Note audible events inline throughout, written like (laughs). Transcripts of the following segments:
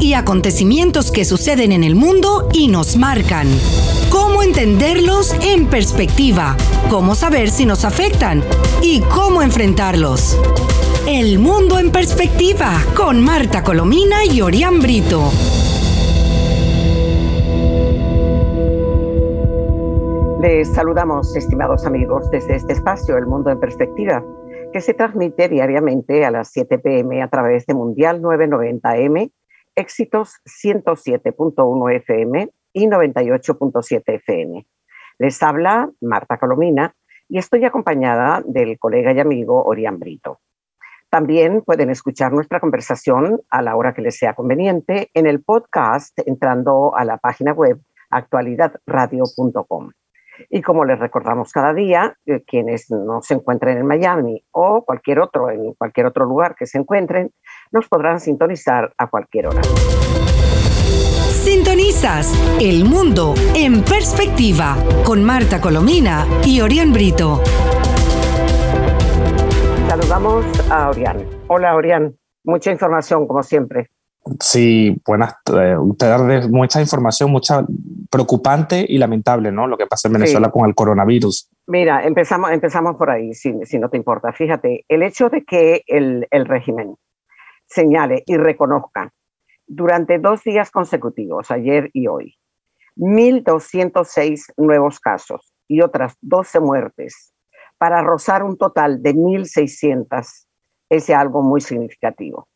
y acontecimientos que suceden en el mundo y nos marcan. Cómo entenderlos en perspectiva, cómo saber si nos afectan y cómo enfrentarlos. El mundo en perspectiva con Marta Colomina y Orián Brito. Les saludamos, estimados amigos, desde este espacio, El Mundo en Perspectiva, que se transmite diariamente a las 7 pm a través de Mundial 990M, Éxitos 107.1 FM y 98.7 FM. Les habla Marta Colomina y estoy acompañada del colega y amigo Orián Brito. También pueden escuchar nuestra conversación a la hora que les sea conveniente en el podcast entrando a la página web actualidadradio.com. Y como les recordamos cada día, eh, quienes no se encuentren en Miami o cualquier otro, en cualquier otro lugar que se encuentren, nos podrán sintonizar a cualquier hora. Sintonizas El Mundo en Perspectiva con Marta Colomina y Orián Brito. Saludamos a Orián. Hola Orián, mucha información como siempre. Sí, buenas eh, tardes. Mucha información, mucha preocupante y lamentable, ¿no? Lo que pasa en Venezuela con el coronavirus. Mira, empezamos, empezamos por ahí, si, si no te importa. Fíjate, el hecho de que el, el régimen señale y reconozca durante dos días consecutivos, ayer y hoy, 1.206 nuevos casos y otras 12 muertes para rozar un total de 1.600 es algo muy significativo.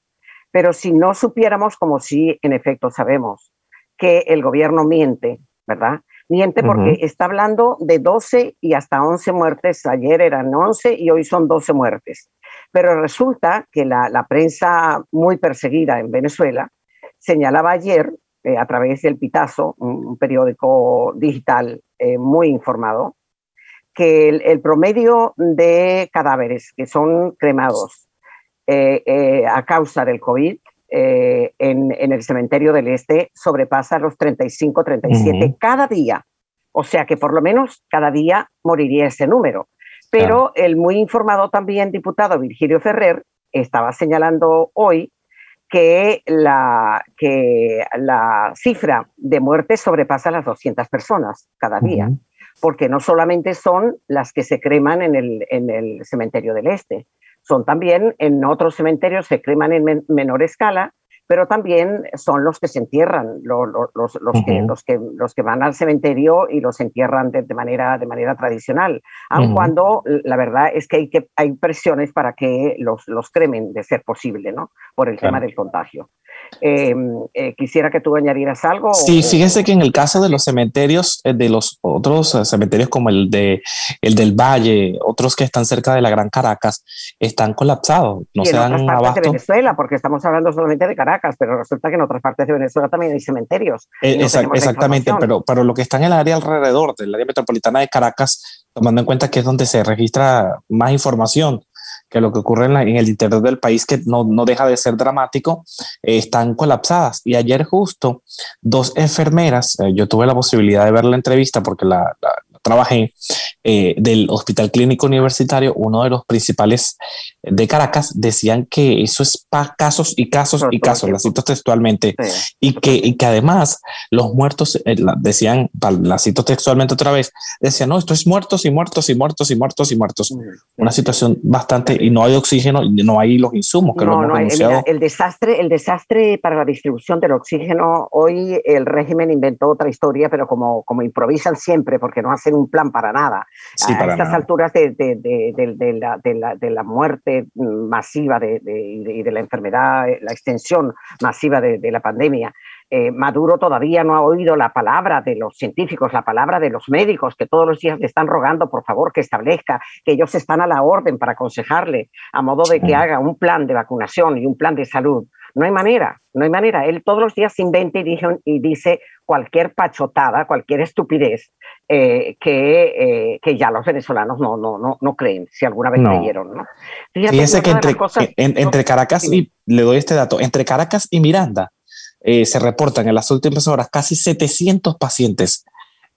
Pero si no supiéramos, como si en efecto sabemos, que el gobierno miente, ¿verdad? Miente porque está hablando de 12 y hasta 11 muertes. Ayer eran 11 y hoy son 12 muertes. Pero resulta que la, prensa muy perseguida en Venezuela señalaba ayer, eh, a través del Pitazo, un, periódico digital eh, muy informado, que el, promedio de cadáveres que son cremados eh, a causa del COVID en, el cementerio del Este sobrepasa los 35, 37 cada día. O sea que por lo menos cada día moriría ese número. Pero el muy informado también diputado Virgilio Ferrer estaba señalando hoy que la, que la cifra de muertes sobrepasa las 200 personas cada día, porque no solamente son las que se creman en el, en el cementerio del Este, son también en otros cementerios se creman en menor escala pero también son los que se entierran, los, los, los, que, los, que, los que van al cementerio y los entierran de, manera, de manera tradicional, aun cuando la verdad es que hay, que hay presiones para que los, los cremen, de ser posible, ¿no? por el tema del contagio. Em, eh, quisiera que tú añadieras algo. Sí, fíjese que en el caso de los cementerios, eh, de los otros eh, cementerios como el, de, el del Valle, otros que están cerca de la Gran Caracas, están colapsados. No y se en dan otras partes de Venezuela, porque estamos hablando solamente de Caracas, pero resulta que en otras partes de Venezuela también hay cementerios. exactamente, pero, pero lo que está en el área alrededor del área metropolitana de Caracas, tomando en cuenta que es donde se registra más información, que lo que ocurre en, el interior del país, que no, no deja de ser dramático, eh, están colapsadas. Y ayer justo dos enfermeras, eh, yo tuve la posibilidad de ver la entrevista porque la, trabajé eh, del Hospital Clínico Universitario, uno de los principales de Caracas, decían que eso es para casos y casos y casos, la cito textualmente, y, que, y que además los muertos, eh, decían, la cito textualmente otra vez, decían, no, esto es muertos y muertos y muertos y muertos y muertos. Una situación bastante, y no hay oxígeno, no hay los insumos que no, lo hemos no, el, desastre, el desastre para la distribución del oxígeno, hoy el régimen inventó otra historia, pero como, como improvisan siempre, porque no hacen un plan para nada. a estas alturas de, de, de, la, de, la, muerte masiva de, y de, la enfermedad, la extensión masiva de, la pandemia, eh, Maduro todavía no ha oído la palabra de los científicos, la palabra de los médicos que todos los días le están rogando, por favor, que establezca, que ellos están a la orden para aconsejarle, a modo de que haga un plan de vacunación y un plan de salud. No hay manera, no hay manera. Él todos los días inventa y dice, y dice cualquier pachotada, cualquier estupidez eh, que, eh, que, ya los venezolanos no, no, no, no creen, si alguna vez creyeron. ¿no? Fíjese que entre, entre Caracas y, le doy este dato, entre Caracas y Miranda eh, se reportan en las últimas horas casi 700 pacientes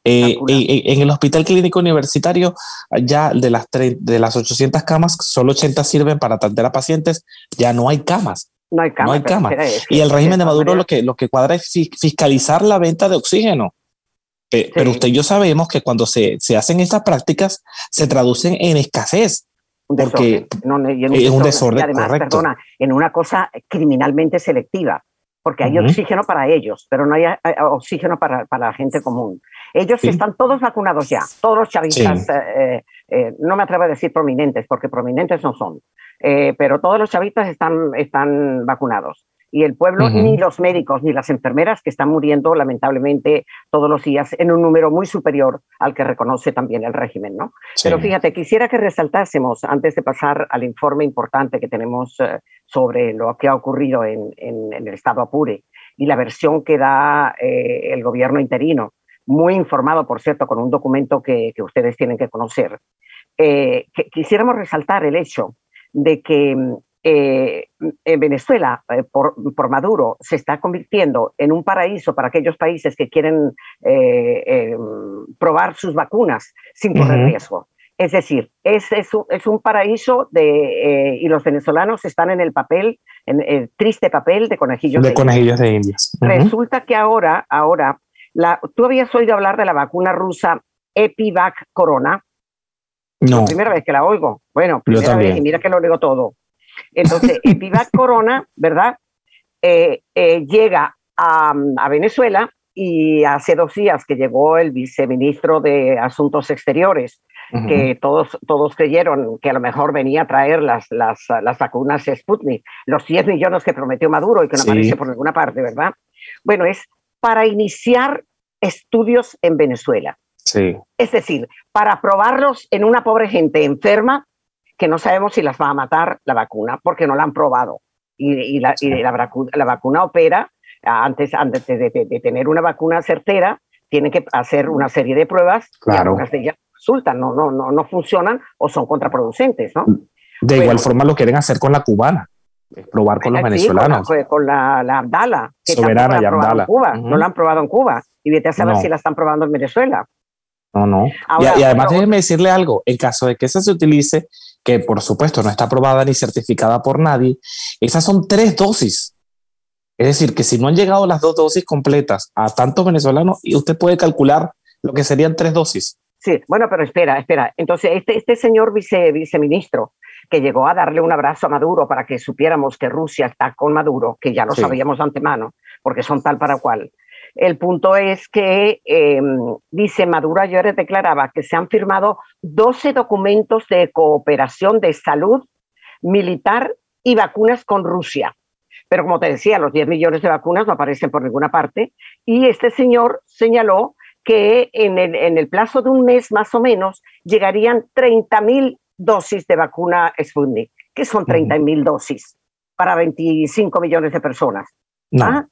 en el Hospital Clínico Universitario, ya de las, de las 800 camas, solo 80 sirven para atender a pacientes, ya no hay camas No hay cama. No hay cama. y el régimen de Maduro lo que, lo que cuadra es fiscalizar la venta de oxígeno. Pero usted y yo sabemos que cuando se, se hacen estas prácticas se traducen en escasez. Porque es un desorden, además, perdona, en una cosa criminalmente selectiva, porque hay oxígeno para ellos, pero no hay, oxígeno para, para, la gente común. Ellos están todos vacunados ya, todos los chavistas, eh, eh, no me atrevo a decir prominentes, porque prominentes no son, eh, pero todos los chavistas están, están vacunados y el pueblo, ni los médicos ni las enfermeras que están muriendo lamentablemente todos los días en un número muy superior al que reconoce también el régimen. ¿no? Pero fíjate, quisiera que resaltásemos, antes de pasar al informe importante que tenemos eh, sobre lo que ha ocurrido en, el estado Apure y la versión que da el gobierno interino, muy informado, por cierto, con un documento que, ustedes tienen que conocer, eh, que quisiéramos resaltar el hecho de que eh, en Venezuela, eh, por, Maduro, se está convirtiendo en un paraíso para aquellos países que quieren eh, probar sus vacunas sin correr riesgo. Es decir, es, es, un, paraíso de, y los venezolanos están en el papel, en el triste papel de conejillos de, de conejillos de indias. Resulta que ahora, ahora, la, tú habías oído hablar de la vacuna rusa Epivac Corona. No. La primera vez que la oigo. Bueno, primera vez y mira que lo digo todo. Entonces, (laughs) Epivac Corona, ¿verdad? Eh, eh, llega a, Venezuela y hace dos días que llegó el viceministro de Asuntos Exteriores, que todos, todos creyeron que a lo mejor venía a traer las, las, las vacunas Sputnik, los 10 millones que prometió Maduro y que no aparece por ninguna parte, ¿verdad? Bueno, es para iniciar estudios en Venezuela. Sí. Es decir, para probarlos en una pobre gente enferma que no sabemos si las va a matar la vacuna porque no la han probado. Y, la, la, vacuna opera, antes, antes de, tener una vacuna certera, tiene que hacer una serie de pruebas claro. y de ellas resultan, no, no, no, no funcionan o son contraproducentes. ¿no? De igual forma lo quieren hacer con la cubana, probar con los venezolanos. Con la, la, Abdala, que Soberana y Abdala. En Cuba. No la han probado en Cuba. Y vete a saber si la están probando en Venezuela. No, no. y, además déjeme decirle algo, en caso de que esa se utilice, que por supuesto no está aprobada ni certificada por nadie, esas son tres dosis. Es decir, que si no han llegado las dos dosis completas a tantos venezolanos, usted puede calcular lo que serían tres dosis. Sí, bueno, pero espera, espera. Entonces, este, este señor vice, viceministro que llegó a darle un abrazo a Maduro para que supiéramos que Rusia está con Maduro, que ya lo sabíamos de antemano, porque son tal para cual, el punto es que, em, dice Maduro ayer declaraba que se han firmado 12 documentos de cooperación de salud militar y vacunas con Rusia. Pero como te decía, los 10 millones de vacunas no aparecen por ninguna parte. Y este señor señaló que en el, en el plazo de un mes más o menos llegarían 30 mil dosis de vacuna Sputnik. ¿Qué son 30 mil dosis para 25 millones de personas? ¿Ah?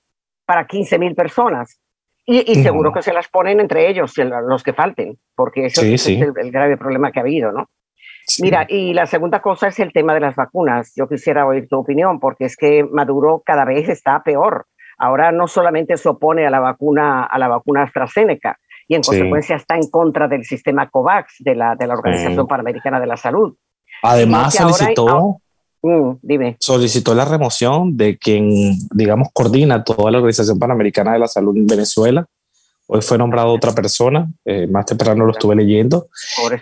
para 15 mil personas. Y, seguro que se las ponen entre ellos, los que falten, porque eso es el, grave problema que ha habido, ¿no? Mira, y la segunda cosa es el tema de las vacunas. Yo quisiera oír tu opinión, porque es que Maduro cada vez está peor. Ahora no solamente se opone a la vacuna, a la vacuna AstraZeneca, y en consecuencia está en contra del sistema COVAX de la, de la Organización Panamericana de la Salud. Además, solicitó Mm, dime. Solicitó la remoción de quien, digamos, coordina toda la Organización Panamericana de la Salud en Venezuela. Hoy fue nombrado otra persona, eh, más temprano lo estuve leyendo.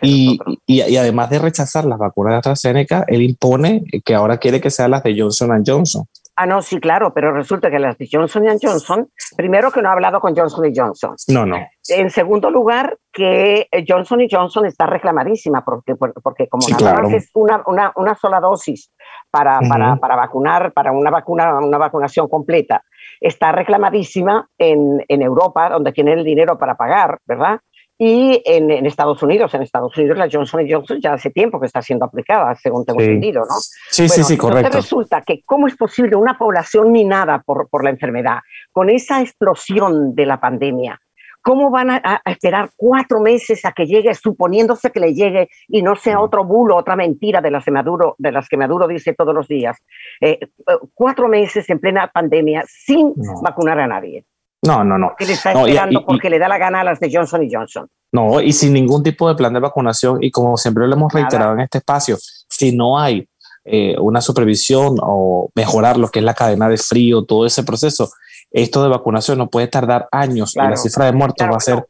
Y, y, además de rechazar las vacunas de AstraZeneca, él impone que ahora quiere que sean las de Johnson Johnson. Ah, no, sí, claro, pero resulta que las de Johnson Johnson, primero que no ha hablado con Johnson Johnson. No, no. En segundo lugar, que Johnson Johnson está reclamadísima porque, porque como nada más es una, una, una, sola dosis para, para, para, vacunar, para una vacuna, una vacunación completa, está reclamadísima en, en Europa, donde tienen el dinero para pagar, ¿verdad? Y en, Estados Unidos, en Estados Unidos la Johnson Johnson ya hace tiempo que está siendo aplicada, según tengo entendido, ¿no? Sí, sí, sí, correcto. Entonces resulta que cómo es posible una población minada por, por la enfermedad, con esa explosión de la pandemia, ¿cómo van a, esperar cuatro meses a que llegue, suponiéndose que le llegue y no sea otro bulo, otra mentira de las, de Maduro, de las que Maduro dice todos los días? Eh, eh, cuatro meses en plena pandemia sin vacunar a nadie. No, no, no. Que le está esperando porque le da la gana a las de Johnson y Johnson. No, y sin ningún tipo de plan de vacunación. Y como siempre lo hemos reiterado en este espacio, si no hay eh, una supervisión o mejorar lo que es la cadena de frío, todo ese proceso, esto de vacunación no puede tardar años y la cifra de muertos va a ser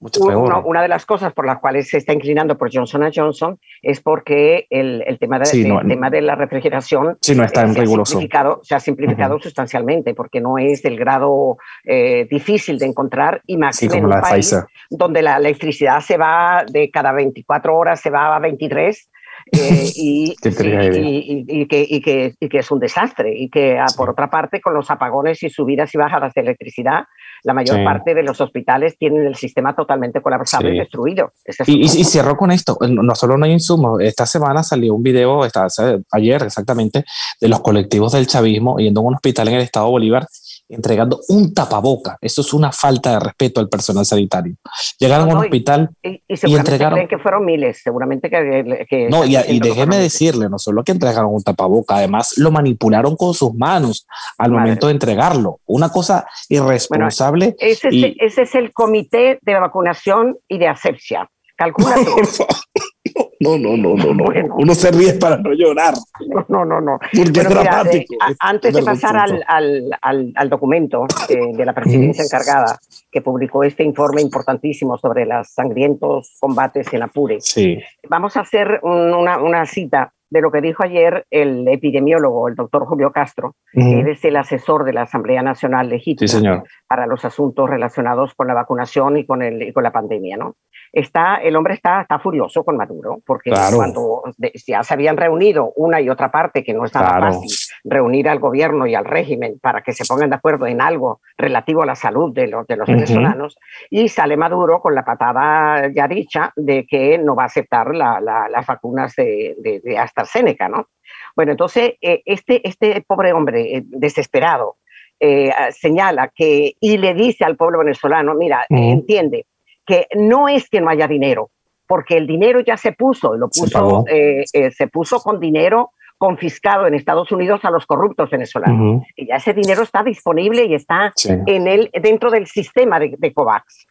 una de las cosas por las cuales se está inclinando por Johnson Johnson es porque el, el tema, de, tema de la refrigeración no está en se, ha simplificado, se ha simplificado sustancialmente porque no es del grado eh, difícil de encontrar y más en un país donde la electricidad se va de cada 24 horas, se va a 23 eh, (laughs) y, y, que, y, que, y, que, es un desastre y que ah, por otra parte con los apagones y subidas y bajadas de electricidad la mayor parte de los hospitales tienen el sistema totalmente colapsado y destruido. y, y, cierro con esto, no solo no hay insumos, esta semana salió un video, esta, ayer exactamente, de los colectivos del chavismo yendo a un hospital en el estado de Bolívar entregando un tapaboca. Eso es una falta de respeto al personal sanitario. Llegaron a un hospital y, entregaron. que fueron miles, seguramente que. no, y, déjeme decirle, no solo que entregaron un tapaboca, además lo manipularon con sus manos al momento de entregarlo. Una cosa irresponsable. ese, ese es el comité de vacunación y de asepsia. Calcula (laughs) No, no, no, no, no. Uno se ríe para no llorar. No, no, no. Porque es dramático. antes de pasar al, al, al, documento de la presidencia encargada, que publicó este informe importantísimo sobre los sangrientos combates en Apure, sí. vamos a hacer una, una cita de lo que dijo ayer el epidemiólogo, el doctor Julio Castro, que es el asesor de la Asamblea Nacional Legítima para los asuntos relacionados con la vacunación y con, el, y con la pandemia. ¿no? Está, el hombre está, está furioso con Maduro, porque cuando ya se habían reunido una y otra parte, que no estaba fácil reunir al gobierno y al régimen para que se pongan de acuerdo en algo relativo a la salud de los, de los venezolanos, y sale Maduro con la patada ya dicha de que no va a aceptar las vacunas de, de, AstraZeneca, ¿no? Bueno, entonces, eh, este, este pobre hombre eh, desesperado eh, señala que, y le dice al pueblo venezolano, mira, entiende, que no es que no haya dinero, porque el dinero ya se puso, lo puso, eh, eh, se, puso con dinero confiscado en Estados Unidos a los corruptos venezolanos. Y ya ese dinero está disponible y está en el, dentro del sistema de, COVAX.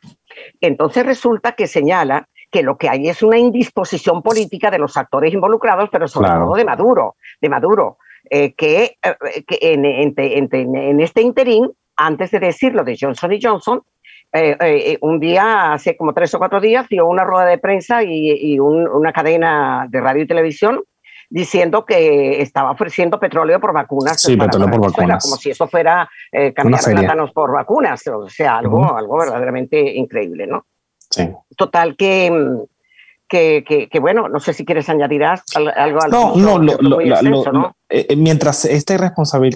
Entonces resulta que señala que lo que hay es una indisposición política de los actores involucrados, pero sobre todo de Maduro, de Maduro, eh, que, en, en, este interín, antes de decir lo de Johnson y Johnson, eh, eh, un día, hace como tres o cuatro días, dio una rueda de prensa y, una cadena de radio y televisión diciendo que estaba ofreciendo petróleo por vacunas. Sí, petróleo por vacunas. Como si eso fuera eh, cambiar plátanos por vacunas, o sea, algo, algo verdaderamente increíble, ¿no? Sí. Total que que, que, bueno, no sé si quieres añadir algo al No, no, lo, eh, eh, mientras este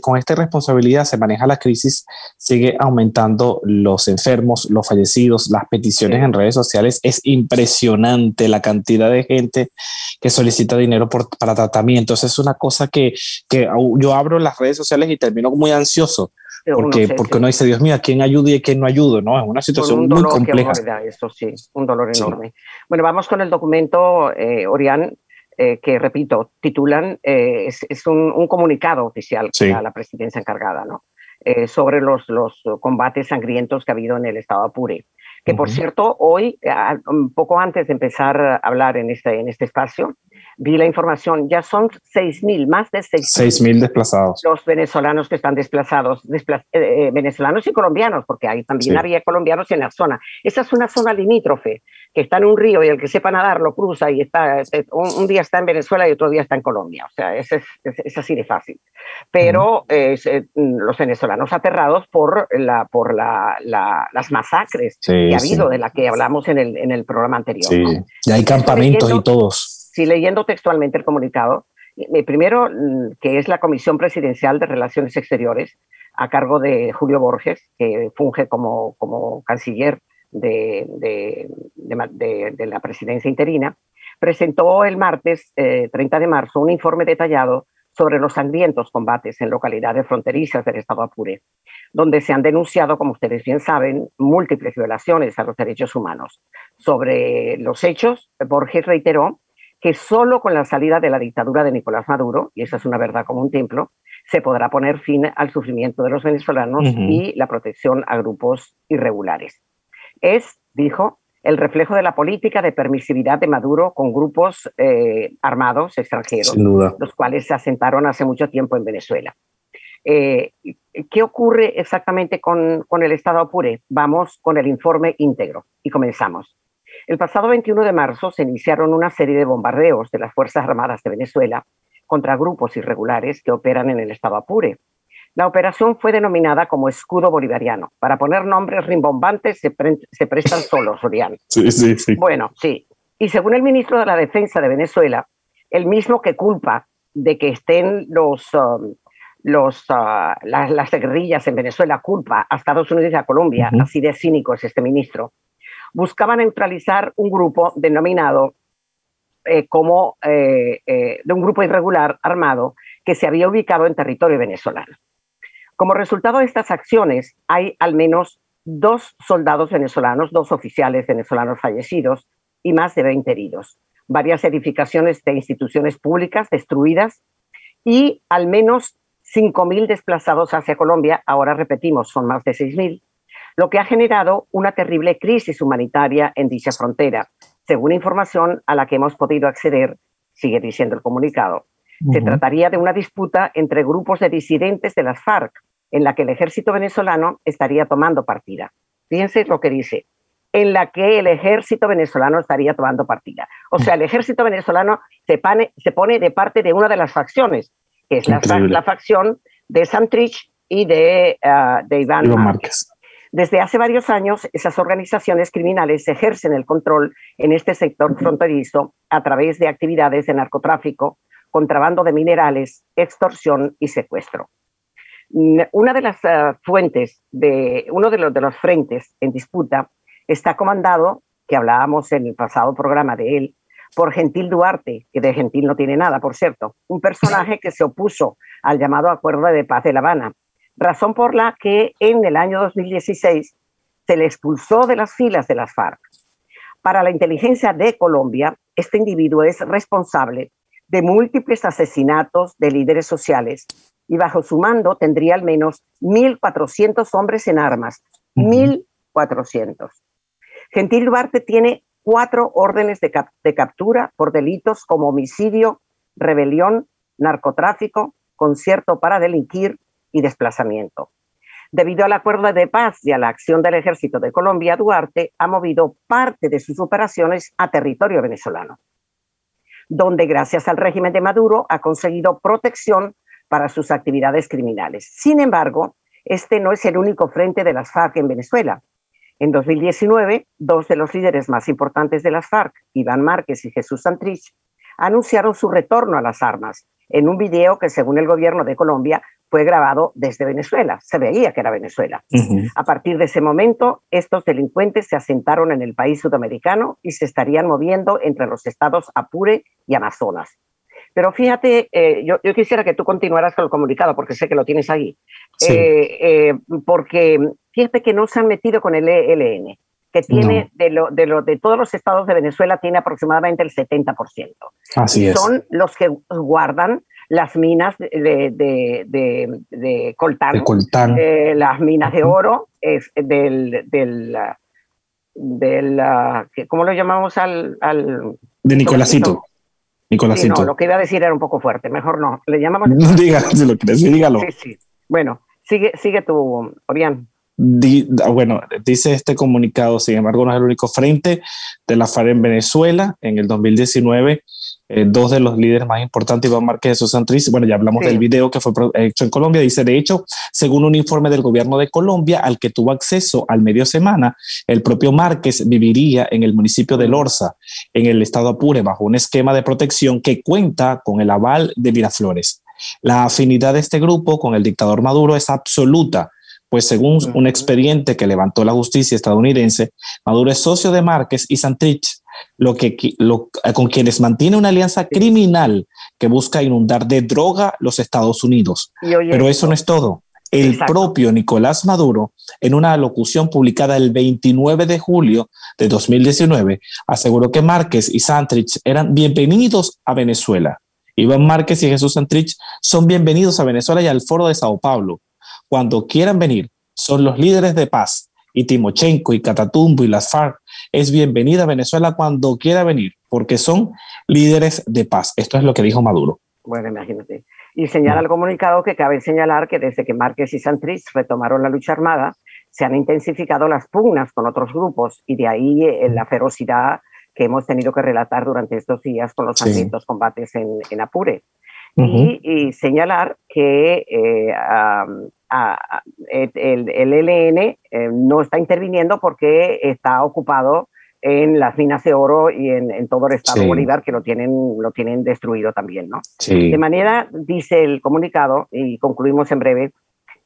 con esta responsabilidad se maneja la crisis, sigue aumentando los enfermos, los fallecidos, las peticiones en redes sociales. Es impresionante la cantidad de gente que solicita dinero por, para tratamientos. Es una cosa que, que yo abro las redes sociales y termino muy ansioso porque, porque uno dice, Dios mío, ¿a quién ayude y a quién no ayudo? ¿no? Es una situación muy compleja. eso sí, un dolor enorme. Bueno, vamos con el documento, eh, Orián, eh, que repito, titulan, eh, es, un, comunicado oficial a la presidencia encargada, ¿no? Eh, sobre los, los combates sangrientos que ha habido en el estado Apure. Que por cierto, hoy, un poco antes de empezar a hablar en este, en este espacio, vi la información, ya son 6.000, más de 6.000 desplazados. Los venezolanos que están desplazados, eh, eh, venezolanos y colombianos, porque hay, también había colombianos en la zona. Esa es una zona limítrofe, que está en un río y el que sepa nadar lo cruza y está, eh, un, día está en Venezuela y otro día está en Colombia. O sea, es, es, así de fácil. Pero los venezolanos aterrados por, la, por la, las masacres que ha habido, de la que hablamos en el, en el programa anterior. Sí. Y hay campamentos y todos si leyendo textualmente el comunicado, eh, primero, mm, que es la Comisión Presidencial de Relaciones Exteriores, a cargo de Julio Borges, que funge como, como canciller de, de, la presidencia interina, presentó el martes 30 eh, de marzo un informe detallado sobre los sangrientos combates en localidades fronterizas del estado Apure, donde se han denunciado, como ustedes bien saben, múltiples violaciones a los derechos humanos. Sobre los hechos, Borges reiteró que solo con la salida de la dictadura de Nicolás Maduro, y esa es una verdad como un templo, se podrá poner fin al sufrimiento de los venezolanos y la protección a grupos irregulares. Es, dijo, el reflejo de la política de permisividad de Maduro con grupos eh, armados extranjeros, los cuales se asentaron hace mucho tiempo en Venezuela. Eh, ¿Qué ocurre exactamente con, con el Estado Apure? Vamos con el informe íntegro y comenzamos. El pasado 21 de marzo se iniciaron una serie de bombardeos de las Fuerzas Armadas de Venezuela contra grupos irregulares que operan en el Estado Apure. La operación fue denominada como escudo bolivariano. Para poner nombres rimbombantes se, se prestan solos, Orián. (laughs) Sí, sí, sí. Bueno, sí. Y según el ministro de la Defensa de Venezuela, el mismo que culpa de que estén los, um, los, uh, las, guerrillas en Venezuela, culpa a Estados Unidos y a Colombia, así de cínico es este ministro, buscaba neutralizar un grupo denominado eh, como eh, eh, de un grupo irregular armado que se había ubicado en territorio venezolano. Como resultado de estas acciones, hay al menos dos soldados venezolanos, dos oficiales venezolanos fallecidos y más de 20 heridos, varias edificaciones de instituciones públicas destruidas y al menos 5.000 desplazados hacia Colombia, ahora repetimos, son más de 6.000, lo que ha generado una terrible crisis humanitaria en dicha frontera, según información a la que hemos podido acceder, sigue diciendo el comunicado. Se trataría de una disputa entre grupos de disidentes de las FARC, en la que el ejército venezolano estaría tomando partida. Fíjense lo que dice, en la que el ejército venezolano estaría tomando partida. O sea, el ejército venezolano se, se pone de parte de una de las facciones, que es la, facción de Santrich y de, ah, de Iván, Márquez. Desde hace varios años, esas organizaciones criminales ejercen el control en este sector fronterizo a través de actividades de narcotráfico, contrabando de minerales, extorsión y secuestro. Una de las eh, fuentes, de uno de los, de los frentes en disputa está comandado, que hablábamos en el pasado programa de él, por Gentil Duarte, que de Gentil no tiene nada, por cierto, un personaje que se opuso al llamado Acuerdo de Paz de La Habana razón por la que en el año 2016 se le expulsó de las filas de las FARC. Para la inteligencia de Colombia, este individuo es responsable de múltiples asesinatos de líderes sociales y bajo su mando tendría al menos 1.400 hombres en armas. 1.400. Gentil Duarte tiene cuatro órdenes de, de captura por delitos como homicidio, rebelión, narcotráfico, concierto para delinquir, y desplazamiento. Debido al acuerdo de paz y a la acción del ejército de Colombia, Duarte ha movido parte de sus operaciones a territorio venezolano, donde gracias al régimen de Maduro ha conseguido protección para sus actividades criminales. Sin embargo, este no es el único frente de las FARC en Venezuela. En 2019, dos de los líderes más importantes de las FARC, Iván Márquez y Jesús Santrich, anunciaron su retorno a las armas en un video que, según el gobierno de Colombia, fue grabado desde Venezuela. Se veía que era Venezuela. A partir de ese momento, estos delincuentes se asentaron en el país sudamericano y se estarían moviendo entre los estados Apure y Amazonas. Pero fíjate, eh, yo, quisiera que tú continuaras con el comunicado porque sé que lo tienes ahí. Eh, eh, porque fíjate que no se han metido con el ELN, que tiene de, lo, de, lo, de todos los estados de Venezuela, tiene aproximadamente el 70%. Así es. Son los que guardan las minas de, de, de, coltán, eh, las minas de oro, es del, del, del ¿cómo lo llamamos al...? al de Nicolásito. Nicolásito. no, lo que iba a decir era un poco fuerte, mejor no. Le llamamos... No (laughs) digas, si lo quieres dígalo. Sí, sí. Bueno, sigue, sigue tu, Orián. Ah, bueno, dice este comunicado, sin embargo, no es el único frente de la FARC en Venezuela. En el 2019 eh, dos de los líderes más importantes, Iván Márquez y Susan bueno, ya hablamos del video que fue hecho en Colombia, dice, de hecho, según un informe del gobierno de Colombia al que tuvo acceso al medio semana, el propio Márquez viviría en el municipio de Lorza, en el estado Apure, bajo un esquema de protección que cuenta con el aval de Miraflores. La afinidad de este grupo con el dictador Maduro es absoluta, pues según un expediente que levantó la justicia estadounidense, Maduro es socio de Márquez y Santrich lo que, lo, con quienes mantiene una alianza criminal que busca inundar de droga los Estados Unidos. Pero eso no es todo. El propio Nicolás Maduro, en una locución publicada el 29 de julio de 2019, aseguró que Márquez y Santrich eran bienvenidos a Venezuela. Iván Márquez y Jesús Santrich son bienvenidos a Venezuela y al Foro de Sao Paulo. Cuando quieran venir, son los líderes de paz y Timochenko y Catatumbo y las FARC, es bienvenida a Venezuela cuando quiera venir, porque son líderes de paz. Esto es lo que dijo Maduro. Bueno, imagínate. Y señala el comunicado que cabe señalar que desde que Márquez y Santrich retomaron la lucha armada, se han intensificado las pugnas con otros grupos y de ahí eh, la ferocidad que hemos tenido que relatar durante estos días con los sangrientos combates en, en Apure. y, señalar que eh, el, el, ELN eh, no está interviniendo porque está ocupado en las minas de oro y en, todo el estado Bolívar que lo tienen, lo tienen destruido también, ¿no? De manera, dice el comunicado, y concluimos en breve,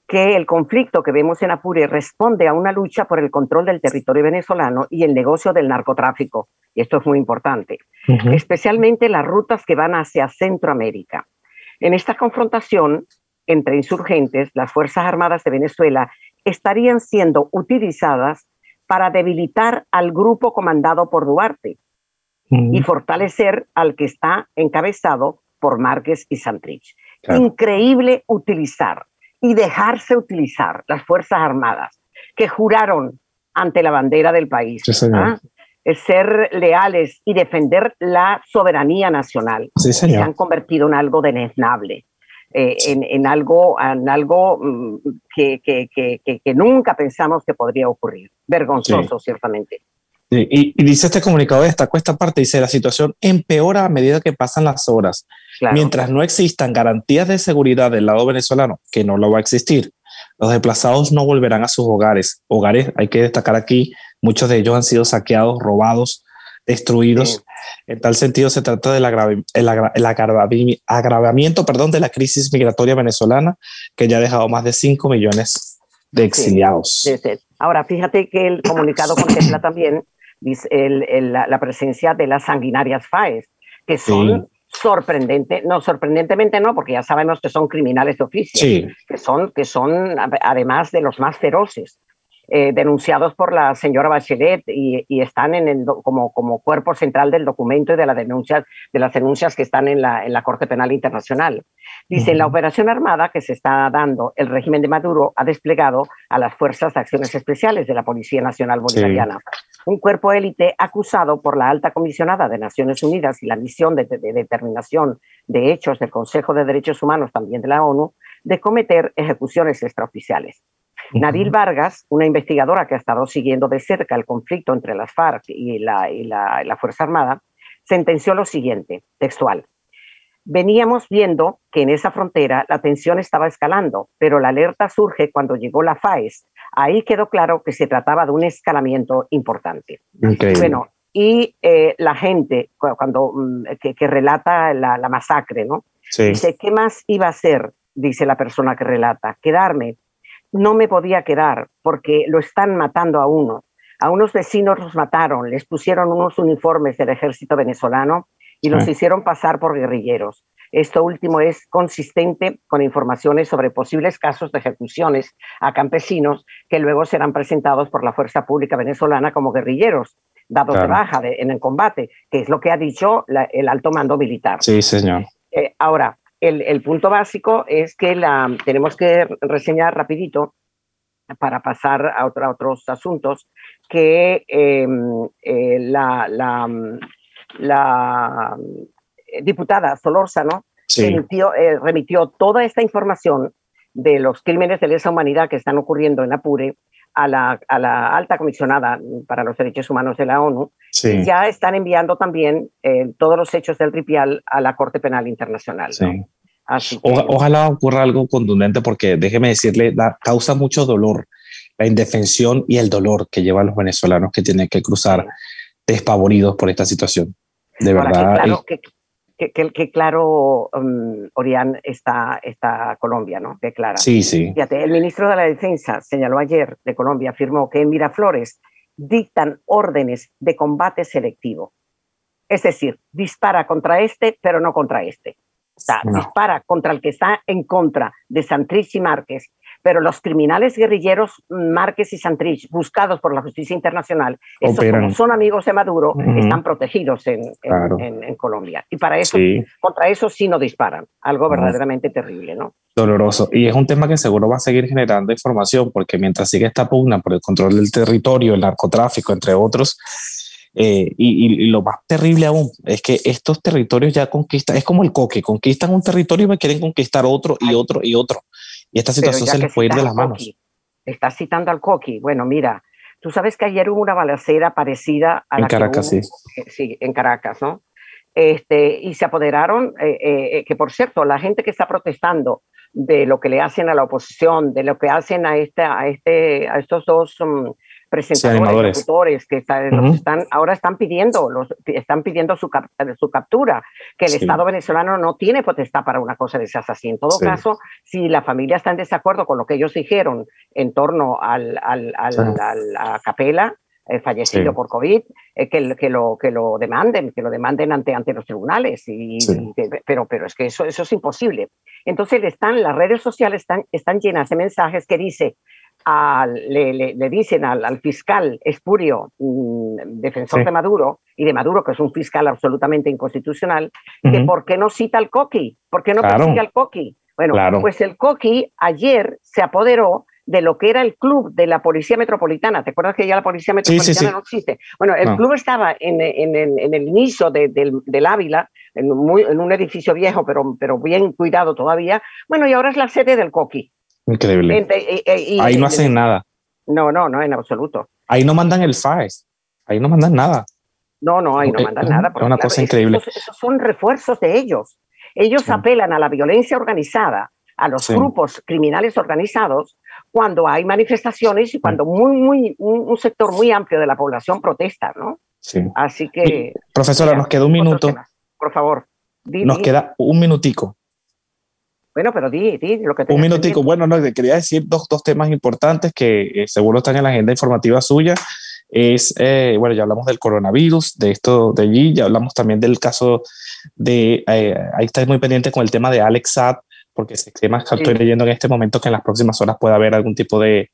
que el conflicto que vemos en Apure responde a una lucha por el control del territorio venezolano y el negocio del narcotráfico. Y esto es muy importante, especialmente las rutas que van hacia Centroamérica. En esta confrontación entre insurgentes, las Fuerzas Armadas de Venezuela estarían siendo utilizadas para debilitar al grupo comandado por Duarte y fortalecer al que está encabezado por Márquez y Santrich. Increíble utilizar y dejarse utilizar las Fuerzas Armadas que juraron ante la bandera del país ¿ah? ser leales y defender la soberanía nacional. se han convertido en algo deneznable. Eh, en, algo, en algo mm, que, que, que, nunca pensamos que podría ocurrir. Vergonzoso, ciertamente. Y, dice este comunicado, destacó esta parte, dice, la situación empeora a medida que pasan las horas. Mientras no existan garantías de seguridad del lado venezolano, que no lo va a existir, los desplazados no volverán a sus hogares. Hogares, hay que destacar aquí, muchos de ellos han sido saqueados, robados, destruidos. En tal sentido, se trata del el, agravamiento perdón, de la crisis migratoria venezolana, que ya ha dejado más de 5 millones de exiliados. Ahora, fíjate que el comunicado (coughs) contempla también la, presencia de las sanguinarias FAES, que son sorprendentes, no, sorprendentemente no, porque ya sabemos que son criminales de oficio, que, son, que son además de los más feroces. Eh, denunciados por la señora Bachelet y, están en el, como, como cuerpo central del documento y de, la denuncia, de las denuncias que están en la, en la Corte Penal Internacional. Dice, la operación armada que se está dando, el régimen de Maduro ha desplegado a las Fuerzas de Acciones Especiales de la Policía Nacional Bolivariana, un cuerpo élite acusado por la alta comisionada de Naciones Unidas y la misión de, de determinación de hechos del Consejo de Derechos Humanos, también de la ONU, de cometer ejecuciones extraoficiales. Nabil Vargas, una investigadora que ha estado siguiendo de cerca el conflicto entre las FARC y la, la, Fuerza Armada, sentenció lo siguiente, textual. Veníamos viendo que en esa frontera la tensión estaba escalando, pero la alerta surge cuando llegó la FAES. Ahí quedó claro que se trataba de un escalamiento importante. Bueno, y eh, la gente, cuando mm, que, relata la, masacre, ¿no? Dice, ¿qué más iba a hacer? Dice la persona que relata, quedarme no me podía quedar porque lo están matando a uno. A unos vecinos los mataron, les pusieron unos uniformes del ejército venezolano y los hicieron pasar por guerrilleros. Esto último es consistente con informaciones sobre posibles casos de ejecuciones a campesinos que luego serán presentados por la Fuerza Pública Venezolana como guerrilleros, dados de baja en el combate, que es lo que ha dicho el alto mando militar. Sí, señor. Eh, ahora, el, punto básico es que la, tenemos que reseñar rapidito para pasar a, otros asuntos, que em, eh, la, la, diputada Solórzano eh, remitió, toda esta información de los crímenes de lesa humanidad que están ocurriendo en Apure a la, a la, alta comisionada para los derechos humanos de la ONU, y ya están enviando también eh, todos los hechos del Ripial a la Corte Penal Internacional. ojalá ocurra algo contundente porque déjeme decirle, causa mucho dolor la indefensión y el dolor que llevan los venezolanos que tienen que cruzar despavoridos por esta situación. De verdad. Que claro, um, Orián, está, está Colombia, ¿no? Que clara. Sí, sí. Fíjate, el ministro de la Defensa señaló ayer de Colombia, afirmó que en Miraflores dictan órdenes de combate selectivo. Es decir, dispara contra este, pero no contra este. O sea, dispara contra el que está en contra de Santrich y Márquez pero los criminales guerrilleros Márquez y Santrich, buscados por la justicia internacional, esos como son amigos de Maduro, están protegidos en, en, Colombia. Y para eso, contra eso sí no disparan, algo verdaderamente terrible, ¿no? Doloroso. Y es un tema que seguro va a seguir generando información porque mientras sigue esta pugna por el control del territorio, el narcotráfico, entre otros, eh, y, lo más terrible aún es que estos territorios ya conquistan, es como el coque, conquistan un territorio y me quieren conquistar otro y otro y otro. Y esta situación se les puede ir de las manos. Estás citando al coqui. Bueno, mira, tú sabes que ayer hubo una balacera parecida a en Caracas, sí. Eh, sí, en Caracas, ¿no? Este, y se apoderaron, eh, que por cierto, la gente que está protestando de lo que le hacen a la oposición, de lo que hacen a, este, a, este, a estos dos mm, presentadores, que están, ahora están pidiendo, los, están pidiendo su, su captura, que el Estado venezolano no tiene potestad para una cosa de esas así. En todo caso, si la familia está en desacuerdo con lo que ellos dijeron en torno al, al, al, a Capela, eh, fallecido por COVID, eh, que, que, lo, que lo demanden, que lo demanden ante, ante los tribunales. Y, pero, pero es que eso, eso es imposible. Entonces están, las redes sociales están, están llenas de mensajes que dice, le, le, dicen al, fiscal espurio, mm, defensor de Maduro, y de Maduro, que es un fiscal absolutamente inconstitucional, que por qué no cita al Coqui, por qué no persigue al Coqui. Bueno, pues el Coqui ayer se apoderó de lo que era el club de la Policía Metropolitana. ¿Te acuerdas que ya la Policía Metropolitana no existe? Bueno, el club estaba en, en, en, el inicio del, del, Ávila, muy, en, un edificio viejo, pero, pero bien cuidado todavía. Bueno, y ahora es la sede del Coqui. Increíble. ahí no hacen nada. No, no, no, en absoluto. Ahí no mandan el FAES. Ahí no mandan nada. No, no, ahí no mandan nada. Es una cosa increíble. Esos, son refuerzos de ellos. Ellos apelan a la violencia organizada, a los grupos criminales organizados, cuando hay manifestaciones y cuando muy, muy, un, sector muy amplio de la población protesta, ¿no? Sí. Así que. profesora, nos queda un minuto. Por favor. nos queda un minutico. Bueno, pero di, di lo que te Un minutico. Bueno, no, quería decir dos, dos temas importantes que eh, seguro están en la agenda informativa suya. Es, eh, bueno, ya hablamos del coronavirus, de esto de allí, ya hablamos también del caso de, eh, ahí está muy pendiente con el tema de Alex Saab, porque se que estoy leyendo en este momento que en las próximas horas puede haber algún tipo de,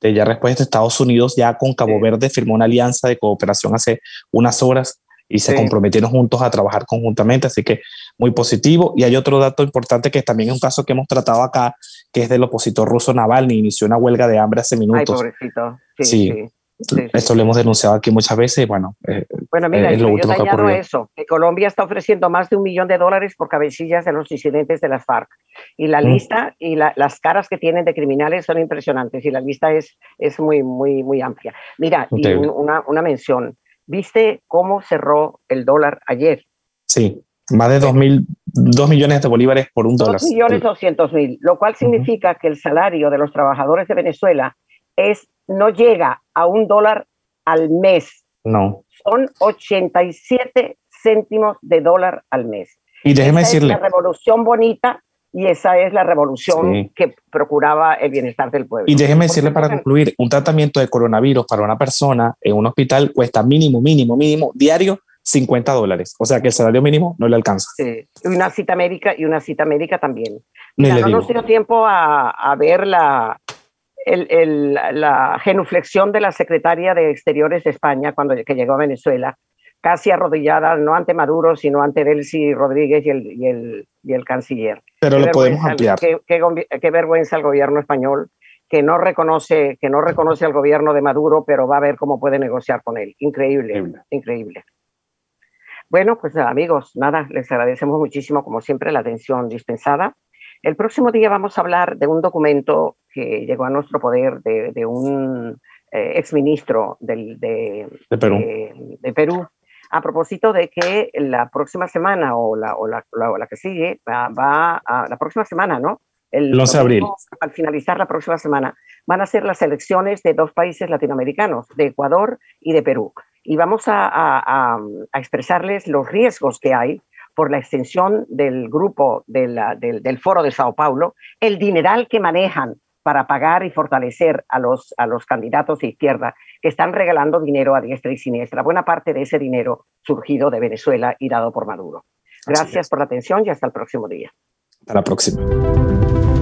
de ya respuesta. Estados Unidos ya con Cabo Verde firmó una alianza de cooperación hace unas horas y se comprometieron juntos a trabajar conjuntamente, así que muy positivo. Y hay otro dato importante que también es un caso que hemos tratado acá, que es del opositor ruso Navalny, inició una huelga de hambre hace minutos. Ay, pobrecito. Sí, Esto lo hemos denunciado aquí muchas veces y bueno, eh, bueno mira, es lo último que ocurrió. eso, que Colombia está ofreciendo más de un millón de dólares por cabecillas de los incidentes de las FARC. Y la mm. lista y las caras que tienen de criminales son impresionantes y la lista es, es muy, muy, muy amplia. Mira, y una, una mención. ¿Viste cómo cerró el dólar ayer? Sí, más de 2, mil, millones de bolívares por un dólar. 2 millones 200 mil, lo cual significa que el salario de los trabajadores de Venezuela es, no llega a un dólar al mes. No. Son 87 céntimos de dólar al mes. Y déjeme decirle. Es la revolución bonita y esa es la revolución que procuraba el bienestar del pueblo. Y déjeme decirle para concluir, un tratamiento de coronavirus para una persona en un hospital cuesta mínimo, mínimo, mínimo, diario 50 dólares. O sea que el salario mínimo no le alcanza. Sí. Una cita médica y una cita médica también. no nos dio tiempo a, a ver la, el, el, la genuflexión de la secretaria de Exteriores de España cuando que llegó a Venezuela, casi arrodillada, no ante Maduro, sino ante Delcy Rodríguez y el, y el, y el canciller. Pero lo podemos ampliar. Qué, qué, vergüenza el gobierno español que no reconoce que no reconoce al gobierno de Maduro, pero va a ver cómo puede negociar con él. Increíble, increíble. Bueno, pues amigos, nada, les agradecemos muchísimo, como siempre, la atención dispensada. El próximo día vamos a hablar de un documento que llegó a nuestro poder de, un eh, exministro del, de, Perú. de Perú a propósito de que la próxima semana o la, o la, la, que sigue va, a la próxima semana, ¿no? El 11 de abril. Al finalizar la próxima semana van a ser las elecciones de dos países latinoamericanos, de Ecuador y de Perú. Y vamos a, a, a expresarles los riesgos que hay por la extensión del grupo del, del, Foro de Sao Paulo, el dineral que manejan para pagar y fortalecer a los, a los candidatos de izquierda que están regalando dinero a diestra y siniestra. Buena parte de ese dinero surgido de Venezuela y dado por Maduro. Gracias por la atención y hasta el próximo día. Hasta la próxima.